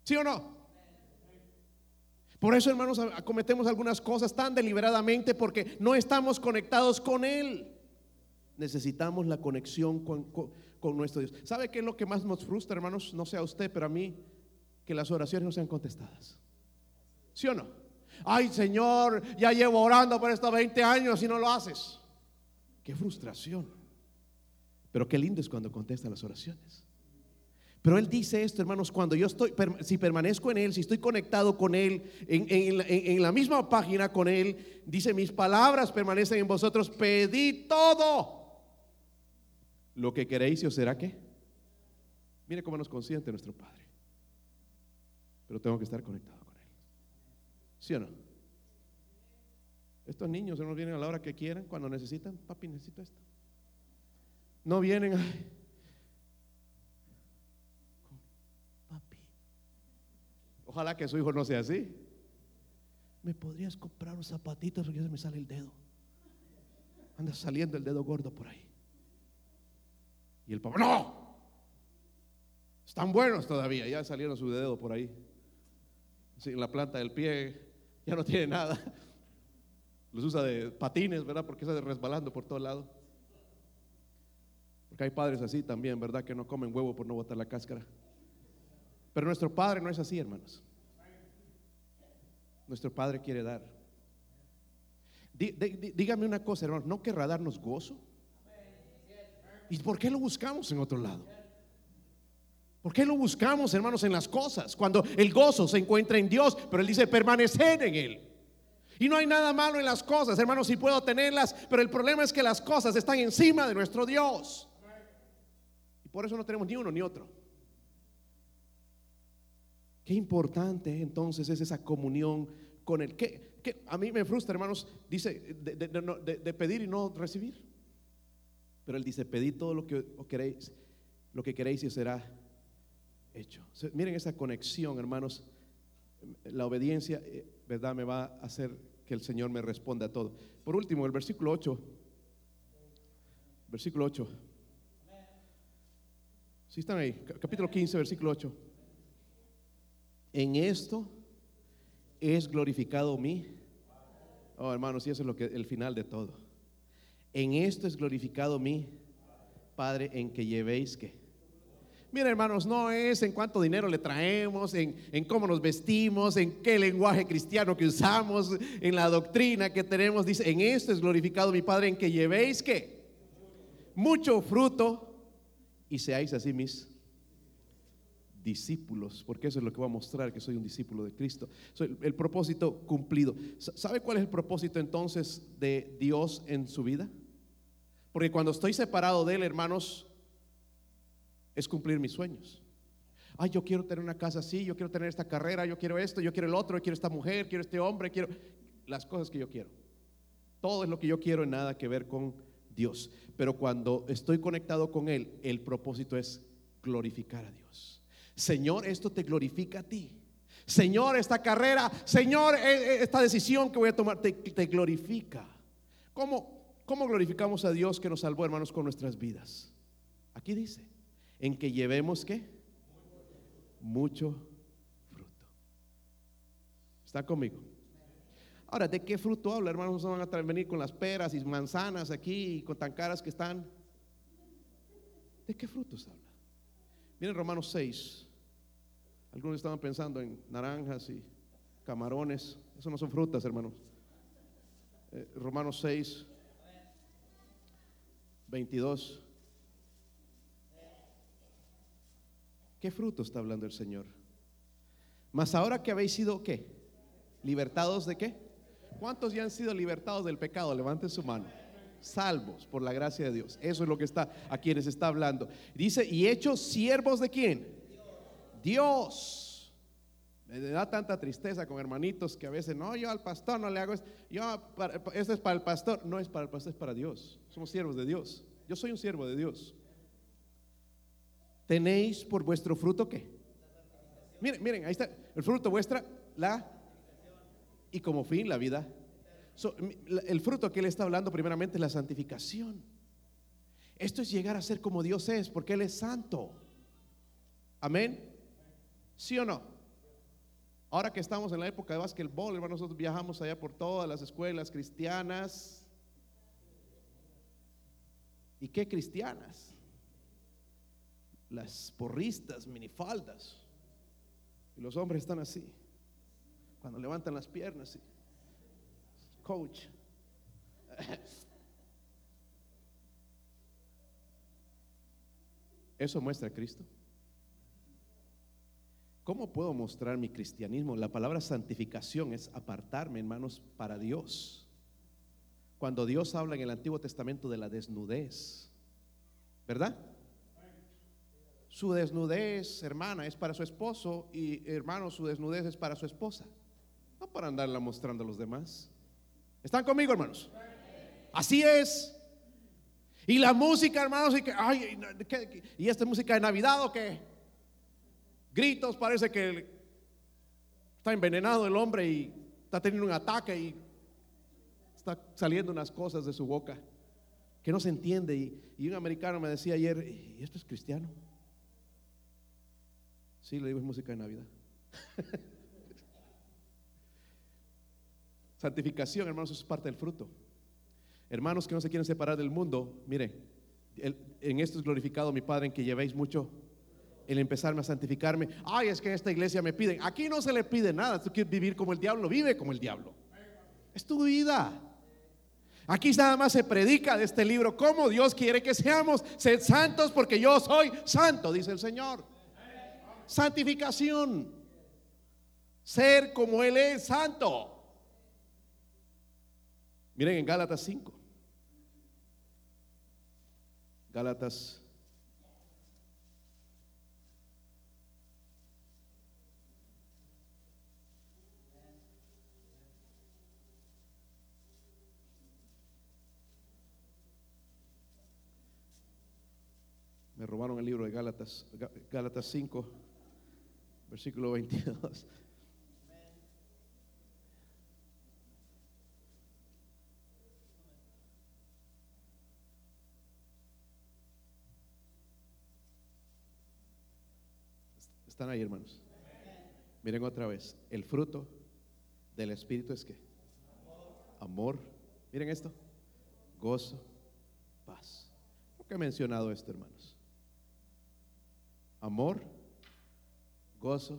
Speaker 1: ¿Sí o no? Por eso, hermanos, cometemos algunas cosas tan deliberadamente porque no estamos conectados con Él. Necesitamos la conexión con, nuestro Dios. ¿Sabe qué es lo que más nos frustra, hermanos? No sea usted, pero a mí, que las oraciones no sean contestadas. ¿Sí o no? Ay, Señor, ya llevo orando por estos 20 años y no lo haces. Qué frustración. Pero qué lindo es cuando contesta las oraciones. Pero él dice esto, hermanos, cuando yo estoy, si permanezco en él, si estoy conectado con él, en, la misma página con él, dice, mis palabras permanecen en vosotros, pedid todo lo que queréis y os será qué. Mire cómo nos consiente nuestro Padre. Pero tengo que estar conectado con Él. ¿Sí o no? Estos niños no vienen a la hora que quieran, cuando necesitan. Papi, necesito esto. No vienen. Papi. Ojalá que su hijo no sea así. ¿Me podrías comprar unos zapatitos porque ya se me sale el dedo? Anda saliendo el dedo gordo por ahí. Y el papá, no, están buenos todavía, ya salieron su dedo por ahí. en la planta del pie ya no tiene nada. Los usa de patines, ¿verdad? Porque está resbalando por todo lado. Porque hay padres así también, ¿verdad? Que no comen huevo por no botar la cáscara. Pero nuestro Padre no es así, hermanos. Nuestro Padre quiere dar. dígame una cosa, hermanos, ¿no querrá darnos gozo? ¿Y por qué lo buscamos en otro lado? ¿Por qué lo buscamos, hermanos, en las cosas? Cuando el gozo se encuentra en Dios, pero Él dice permanecer en Él. Y no hay nada malo en las cosas, hermanos, si puedo tenerlas, pero el problema es que las cosas están encima de nuestro Dios. Y por eso no tenemos ni uno ni otro. Qué importante entonces es esa comunión con Él. Que, a mí me frustra, hermanos, dice de pedir y no recibir. Pero él dice, pedid todo lo que queréis, lo que queréis y será hecho. Miren esa conexión, hermanos. La obediencia, eh, ¿verdad? Me va a hacer que el Señor me responda a todo. Por último, el versículo 8. Versículo 8. Si están ahí, capítulo 15, versículo 8. En esto es glorificado mí. Oh, hermanos, y eso es lo que el final de todo. En esto es glorificado mi Padre, en que llevéis que. Mira, hermanos, no es en cuánto dinero le traemos, en, en, cómo nos vestimos, en qué lenguaje cristiano que usamos, en la doctrina que tenemos. Dice, en esto es glorificado mi Padre, en que llevéis que mucho fruto y seáis así mis discípulos, porque eso es lo que va a mostrar que soy un discípulo de Cristo. Soy el propósito cumplido. ¿Sabe cuál es el propósito entonces de Dios en su vida? Porque cuando estoy separado de Él, hermanos, es cumplir mis sueños. Ay, yo quiero tener una casa así, yo quiero tener esta carrera, yo quiero esto, yo quiero el otro, yo quiero esta mujer, quiero este hombre, quiero las cosas que yo quiero. Todo es lo que yo quiero, nada que ver con Dios. Pero cuando estoy conectado con Él, el propósito es glorificar a Dios. Señor, esto te glorifica a ti. Señor, esta carrera, Señor, e, e, esta decisión que voy a tomar te, glorifica. ¿Cómo, ¿Cómo glorificamos a Dios que nos salvó, hermanos, con nuestras vidas? Aquí dice, en que llevemos qué? Mucho fruto. ¿Está conmigo? Ahora, ¿de qué fruto habla, hermanos? No van a venir con las peras y manzanas aquí, con tan caras que están. ¿De qué frutos habla? Miren Romanos 6. Algunos estaban pensando en naranjas y camarones. Eso no son frutas, hermanos. Eh, Romanos 6, 22. ¿Qué fruto está hablando el Señor? Mas ahora que habéis sido, ¿qué? ¿Libertados de qué? ¿Cuántos ya han sido libertados del pecado? Levanten su mano salvos por la gracia de Dios. Eso es lo que está a quienes está hablando. Dice, y hechos siervos de quién? Dios. Me da tanta tristeza con hermanitos que a veces, no, yo al pastor no le hago esto. Yo, esto es para el pastor. No es para el pastor, es para Dios. Somos siervos de Dios. Yo soy un siervo de Dios. ¿Tenéis por vuestro fruto qué? Miren, miren, ahí está. El fruto vuestra, la. Y como fin, la vida el fruto que él está hablando primeramente es la santificación. Esto es llegar a ser como Dios es, porque Él es santo. Amén. ¿Sí o no? Ahora que estamos en la época de básquetbol, hermano, nosotros viajamos allá por todas las escuelas cristianas. ¿Y qué cristianas? Las porristas, minifaldas. Y los hombres están así. Cuando levantan las piernas coach. ¿Eso muestra a Cristo? ¿Cómo puedo mostrar mi cristianismo? La palabra santificación es apartarme, hermanos, para Dios. Cuando Dios habla en el Antiguo Testamento de la desnudez, ¿verdad? Su desnudez, hermana, es para su esposo y hermano, su desnudez es para su esposa. No para andarla mostrando a los demás. ¿Están conmigo, hermanos? Así es. Y la música, hermanos, y, que, ay, y esta música de Navidad o qué? Gritos, parece que está envenenado el hombre y está teniendo un ataque y está saliendo unas cosas de su boca que no se entiende. Y, un americano me decía ayer, ¿y esto es cristiano? Sí, le digo, es música de Navidad. Santificación, hermanos, es parte del fruto. Hermanos que no se quieren separar del mundo, mire, en esto es glorificado mi Padre en que llevéis mucho el empezarme a santificarme. Ay, es que en esta iglesia me piden. Aquí no se le pide nada. Tú quieres vivir como el diablo, vive como el diablo. Es tu vida. Aquí nada más se predica de este libro cómo Dios quiere que seamos. Sed santos porque yo soy santo, dice el Señor. Santificación. Ser como Él es santo. Miren en Gálatas 5. Gálatas Me robaron el libro de Gálatas, Gálatas 5, versículo 22. ¿Están ahí, hermanos? Miren otra vez. El fruto del Espíritu es que amor. Miren esto. Gozo, paz. ¿Por qué he mencionado esto, hermanos? Amor, gozo,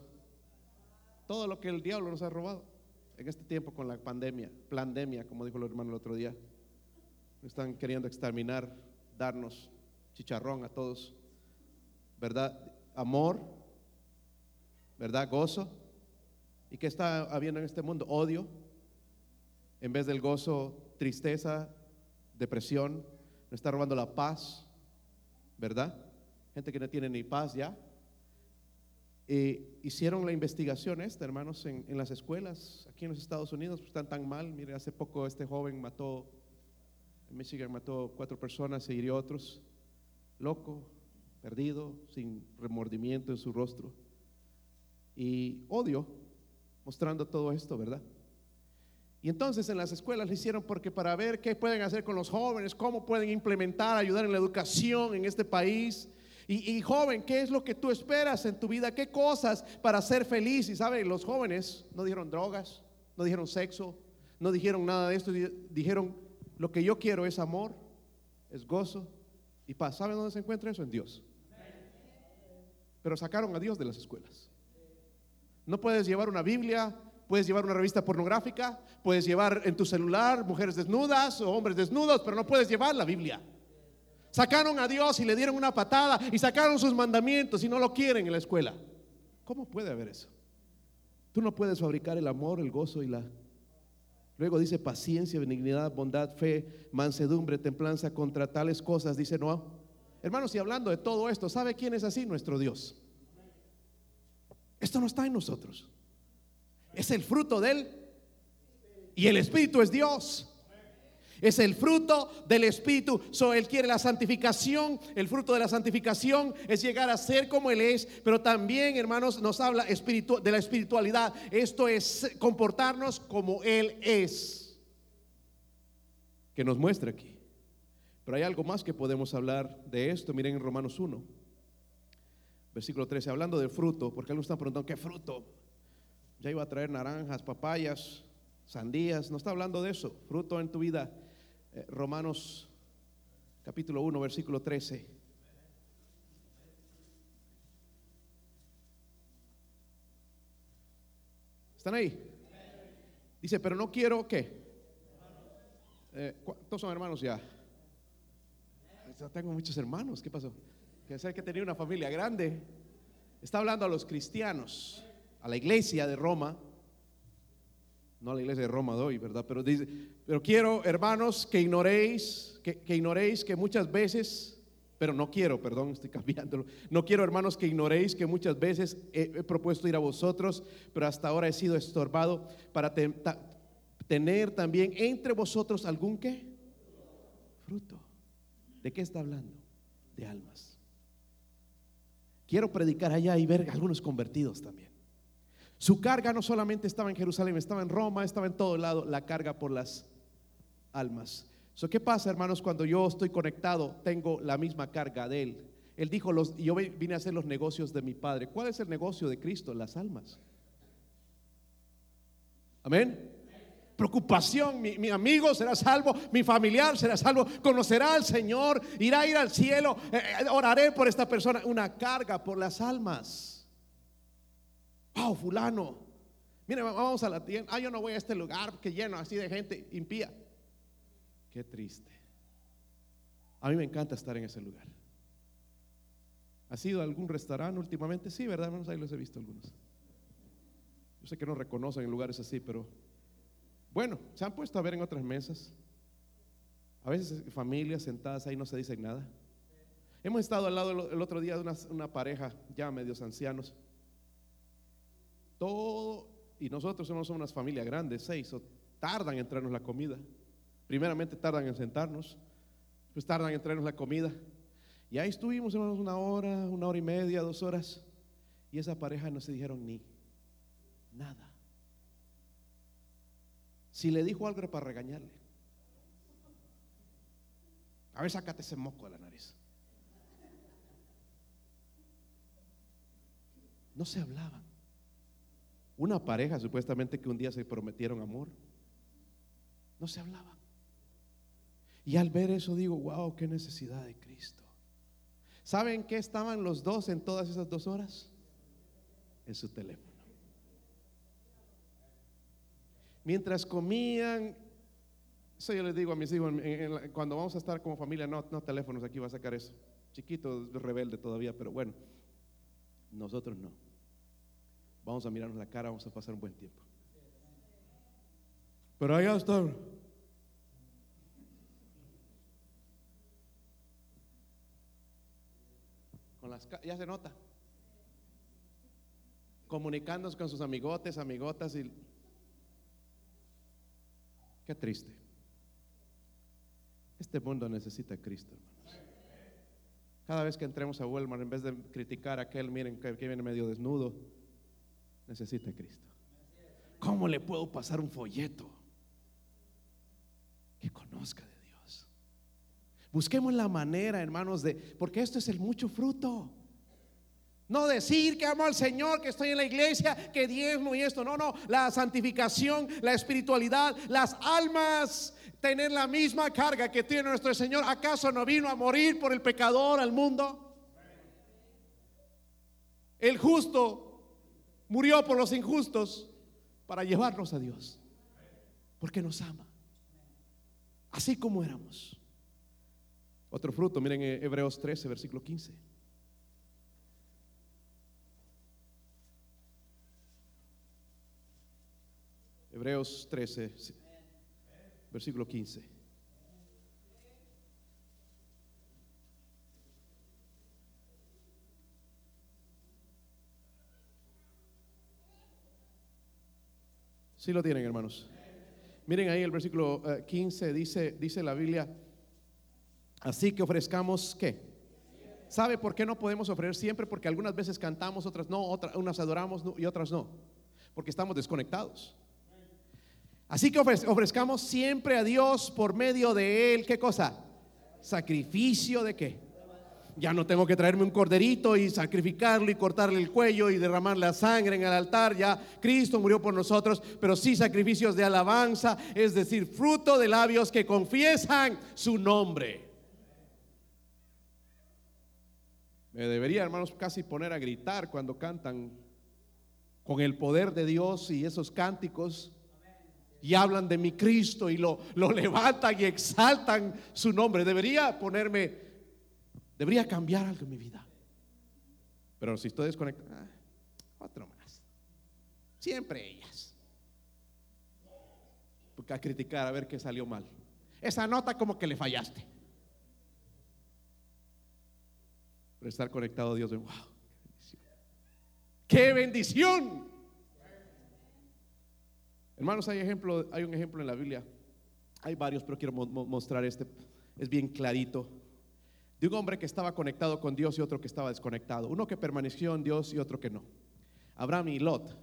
Speaker 1: todo lo que el diablo nos ha robado en este tiempo con la pandemia, pandemia, como dijo el hermano el otro día. Están queriendo exterminar, darnos chicharrón a todos, ¿verdad? Amor, ¿verdad? Gozo. ¿Y qué está habiendo en este mundo? Odio. En vez del gozo, tristeza, depresión. Nos está robando la paz, ¿verdad? Gente que no tiene ni paz ya. hicieron la investigación esta, hermanos, en, las escuelas aquí en los Estados Unidos, pues, están tan mal. Mire, hace poco este joven mató, en Michigan mató cuatro personas, se hirió otros. Loco. perdido, sin remordimiento en su rostro. Y odio mostrando todo esto, ¿verdad? Y entonces en las escuelas lo hicieron porque para ver qué pueden hacer con los jóvenes, cómo pueden implementar, ayudar en la educación en este país. Y, joven, ¿qué es lo que tú esperas en tu vida? ¿Qué cosas para ser feliz? Y saben, los jóvenes no dijeron drogas, no dijeron sexo, no dijeron nada de esto, dijeron, lo que yo quiero es amor, es gozo y paz. ¿Saben dónde se encuentra eso? En Dios. Pero sacaron a Dios de las escuelas. No puedes llevar una Biblia, puedes llevar una revista pornográfica, puedes llevar en tu celular mujeres desnudas o hombres desnudos, pero no puedes llevar la Biblia. Sacaron a Dios y le dieron una patada y sacaron sus mandamientos y no lo quieren en la escuela. ¿Cómo puede haber eso? Tú no puedes fabricar el amor, el gozo y la... Luego dice paciencia, benignidad, bondad, fe, mansedumbre, templanza contra tales cosas, dice no. Hermanos, y hablando de todo esto, ¿sabe quién es así? Nuestro Dios. Esto no está en nosotros. Es el fruto de Él. Y el Espíritu es Dios. Es el fruto del Espíritu. So, él quiere la santificación. El fruto de la santificación es llegar a ser como Él es. Pero también, hermanos, nos habla de la espiritualidad. Esto es comportarnos como Él es. Que nos muestra aquí. Pero hay algo más que podemos hablar de esto. Miren en Romanos 1, versículo 13, hablando del fruto, porque algunos están preguntando, ¿qué fruto? Ya iba a traer naranjas, papayas, sandías. No está hablando de eso. Fruto en tu vida. Eh, Romanos capítulo 1, versículo 13. ¿Están ahí? Dice, pero no quiero que. Eh, ¿Cuántos son hermanos ya? tengo muchos hermanos. ¿Qué pasó? Que sé que tenía una familia grande. Está hablando a los cristianos, a la iglesia de Roma no a la iglesia de Roma doy, ¿verdad? Pero dice, pero quiero, hermanos, que ignoréis, que, ignoréis que muchas veces, pero no quiero, perdón, estoy cambiándolo, no quiero, hermanos, que ignoréis que muchas veces he, propuesto ir a vosotros, pero hasta ahora he sido estorbado para tener también entre vosotros algún qué? Fruto. ¿De qué está hablando? De almas. Quiero predicar allá y ver algunos convertidos también. Su carga no solamente estaba en Jerusalén, estaba en Roma, estaba en todo lado, la carga por las almas. ¿Qué pasa, hermanos, cuando yo estoy conectado, tengo la misma carga de Él? Él dijo, los, yo vine a hacer los negocios de mi Padre. ¿Cuál es el negocio de Cristo? Las almas. Amén. Preocupación, mi, amigo será salvo, mi familiar será salvo, conocerá al Señor, irá a ir al cielo, eh, eh, oraré por esta persona. Una carga por las almas. Oh, fulano. Mire, vamos a la tienda. Ah, yo no voy a este lugar que lleno así de gente impía. Qué triste. A mí me encanta estar en ese lugar. ¿Ha sido algún restaurante últimamente? Sí, ¿verdad, hermanos? Ahí los he visto algunos. Yo sé que no reconocen en lugares así, pero bueno, se han puesto a ver en otras mesas. A veces familias sentadas ahí no se dicen nada. Hemos estado al lado el otro día de una, una pareja ya medios ancianos y nosotros somos unas familias grandes, seis, tardan en traernos la comida. Primeramente tardan en sentarnos, pues tardan en traernos la comida. Y ahí estuvimos, hermanos, una hora, una hora y media, dos horas. Y esa pareja no se dijeron ni nada. Si le dijo algo era para regañarle. A ver, sácate ese moco de la nariz. No se hablaban. Una pareja supuestamente que un día se prometieron amor. No se hablaban. Y al ver eso digo, wow, qué necesidad de Cristo. ¿Saben qué estaban los dos en todas esas dos horas? En su teléfono. Mientras comían, eso yo les digo a mis hijos, cuando vamos a estar como familia, no, no teléfonos, aquí va a sacar eso. Chiquito, rebelde todavía, pero bueno, nosotros no. Vamos a mirarnos la cara, vamos a pasar un buen tiempo. Pero allá está. Con las, ya se nota. Comunicándose con sus amigotes, amigotas y qué triste. Este mundo necesita a Cristo, hermanos. Cada vez que entremos a Walmart, en vez de criticar a aquel, miren que viene medio desnudo, necesita Cristo. ¿Cómo le puedo pasar un folleto que conozca de Dios? Busquemos la manera, hermanos, de, porque esto es el mucho fruto. No decir que amo al Señor, que estoy en la iglesia, que diezmo y esto. No, no. La santificación, la espiritualidad, las almas, tener la misma carga que tiene nuestro Señor. ¿Acaso no vino a morir por el pecador al mundo? El justo murió por los injustos para llevarnos a Dios. Porque nos ama. Así como éramos. Otro fruto, miren Hebreos 13, versículo 15. Hebreos 13, versículo 15. Si lo tienen, hermanos. Miren ahí el versículo 15 eh, dice, dice la Biblia, así que ofrezcamos qué. ¿Sabe por qué no podemos ofrecer siempre? Porque algunas veces cantamos, otras no, otras, unas adoramos y otras no. Porque estamos desconectados. Así que ofrezcamos siempre a Dios por medio de Él. ¿Qué cosa? Sacrificio de qué? Ya no tengo que traerme un corderito y sacrificarlo y cortarle el cuello y derramar la sangre en el altar. Ya Cristo murió por nosotros, pero sí sacrificios de alabanza, es decir, fruto de labios que confiesan su nombre. Me debería, hermanos, casi poner a gritar cuando cantan con el poder de Dios y esos cánticos y hablan de mi Cristo y lo, lo levantan y exaltan su nombre. Debería ponerme, debería cambiar algo en mi vida. Pero si estoy desconectado, ah, otro más. Siempre ellas. Porque a criticar a ver qué salió mal. Esa nota como que le fallaste. Pero estar conectado a Dios, wow, qué bendición. Qué bendición. Hermanos, hay, ejemplo, hay un ejemplo en la Biblia. Hay varios, pero quiero mostrar este. Es bien clarito. De un hombre que estaba conectado con Dios y otro que estaba desconectado. Uno que permaneció en Dios y otro que no. Abraham y Lot.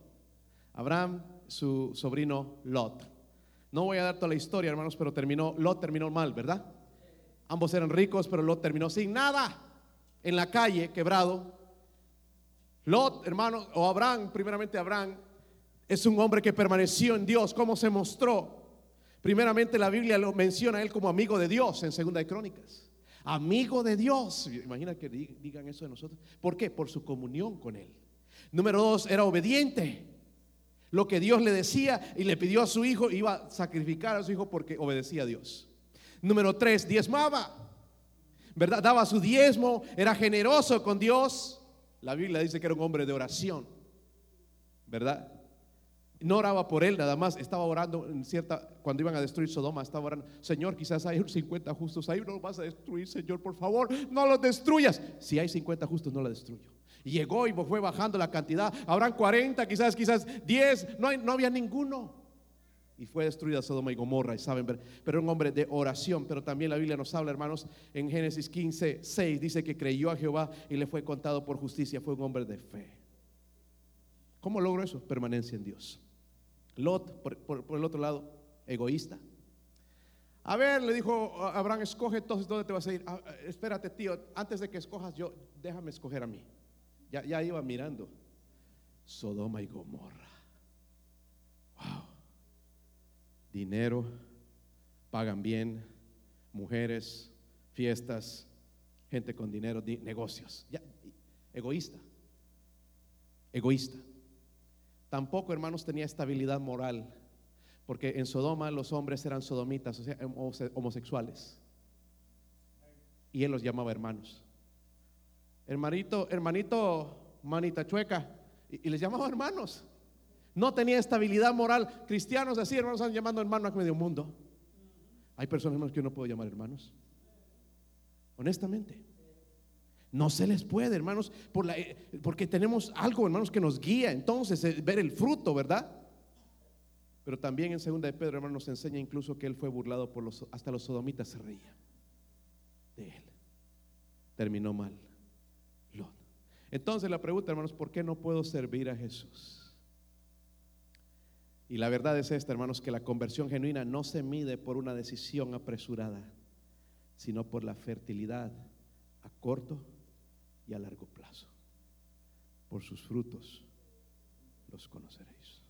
Speaker 1: Abraham, su sobrino Lot. No voy a dar toda la historia, hermanos, pero terminó, Lot terminó mal, ¿verdad? Ambos eran ricos, pero Lot terminó sin nada. En la calle, quebrado. Lot, hermano, o Abraham, primeramente Abraham, es un hombre que permaneció en Dios. ¿Cómo se mostró? Primeramente la Biblia lo menciona a él como amigo de Dios en Segunda de Crónicas. Amigo de Dios. Imagina que digan eso de nosotros. ¿Por qué? Por su comunión con él. Número dos, era obediente. Lo que Dios le decía y le pidió a su hijo, iba a sacrificar a su hijo porque obedecía a Dios. Número tres, diezmaba. ¿Verdad? Daba su diezmo, era generoso con Dios. La Biblia dice que era un hombre de oración. ¿Verdad? No oraba por él nada más, estaba orando en cierta, cuando iban a destruir Sodoma, estaba orando, Señor, quizás hay 50 justos, ahí no los vas a destruir, Señor, por favor, no los destruyas. Si hay 50 justos, no la destruyo. Y llegó y fue bajando la cantidad, habrán 40, quizás, quizás 10, no, hay, no había ninguno. Y fue destruida Sodoma y Gomorra, y saben pero un hombre de oración, pero también la Biblia nos habla, hermanos, en Génesis 15, 6, dice que creyó a Jehová y le fue contado por justicia, fue un hombre de fe. ¿Cómo logró eso? Permanencia en Dios. Lot, por, el otro lado, egoísta. A ver, le dijo Abraham, escoge entonces dónde te vas a ir. Ah, espérate, tío, antes de que escojas yo, déjame escoger a mí. Ya, ya iba mirando. Sodoma y Gomorra. Wow. Dinero, pagan bien, mujeres, fiestas, gente con dinero, negocios. Ya, egoísta. Egoísta. Tampoco, hermanos, tenía estabilidad moral, porque en Sodoma los hombres eran sodomitas, o sea, homosexuales. Y él los llamaba hermanos. Hermanito, hermanito, manita chueca, y, les llamaba hermanos. No tenía estabilidad moral. Cristianos así, hermanos, están llamando hermanos a medio mundo. Hay personas, hermanos, que yo no puedo llamar hermanos. Honestamente. No se les puede, hermanos, eh, porque tenemos algo, hermanos, que nos guía entonces eh, ver el fruto, ¿verdad? Pero también en segunda de Pedro, hermanos, nos enseña incluso que él fue burlado por los, hasta los sodomitas se reían de él. terminó mal. Entonces la pregunta, hermanos, ¿por qué no puedo servir a Jesús? Y la verdad es esta, hermanos, que la conversión genuina no se mide por una decisión apresurada, sino por la fertilidad a corto y a largo plazo. Por sus frutos los conoceréis.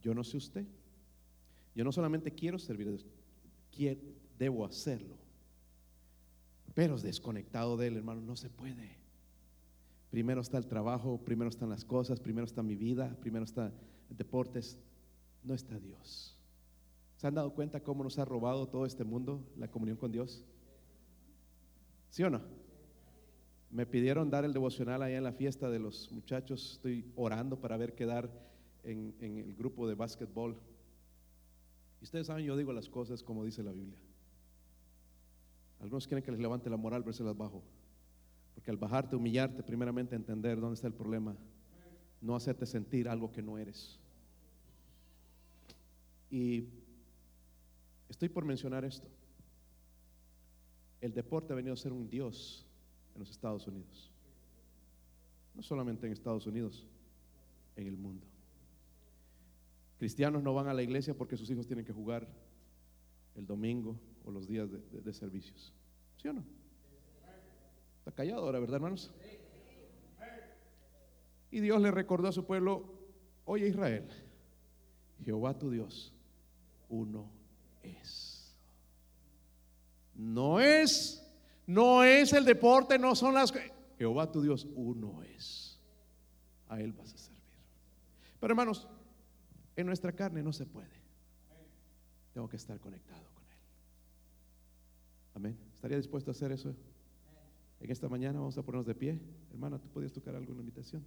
Speaker 1: Yo no sé usted. Yo no solamente quiero servir Dios, debo hacerlo. Pero desconectado de Él, hermano, no se puede. Primero está el trabajo, primero están las cosas, primero está mi vida, primero está deportes. No está Dios. ¿Se han dado cuenta cómo nos ha robado todo este mundo la comunión con Dios? ¿Sí o no? Me pidieron dar el devocional allá en la fiesta de los muchachos. Estoy orando para ver quedar en, en el grupo de básquetbol. Y ustedes saben, yo digo las cosas como dice la Biblia. Algunos quieren que les levante la moral, pero se las bajo. Porque al bajarte, humillarte, primeramente entender dónde está el problema, no hacerte sentir algo que no eres. Y estoy por mencionar esto. El deporte ha venido a ser un dios en los Estados Unidos. No solamente en Estados Unidos, en el mundo. Cristianos no van a la iglesia porque sus hijos tienen que jugar el domingo o los días de, servicios. ¿Sí o no? Está callado ahora, ¿verdad, hermanos? Y Dios le recordó a su pueblo, oye Israel, Jehová tu Dios, uno es. No es, no es el deporte, no son las... Jehová tu Dios, uno es. A Él vas a servir. Pero hermanos, en nuestra carne no se puede. Tengo que estar conectado con Él. Amén. ¿Estaría dispuesto a hacer eso? En esta mañana vamos a ponernos de pie. Hermana, ¿tú podías tocar alguna invitación?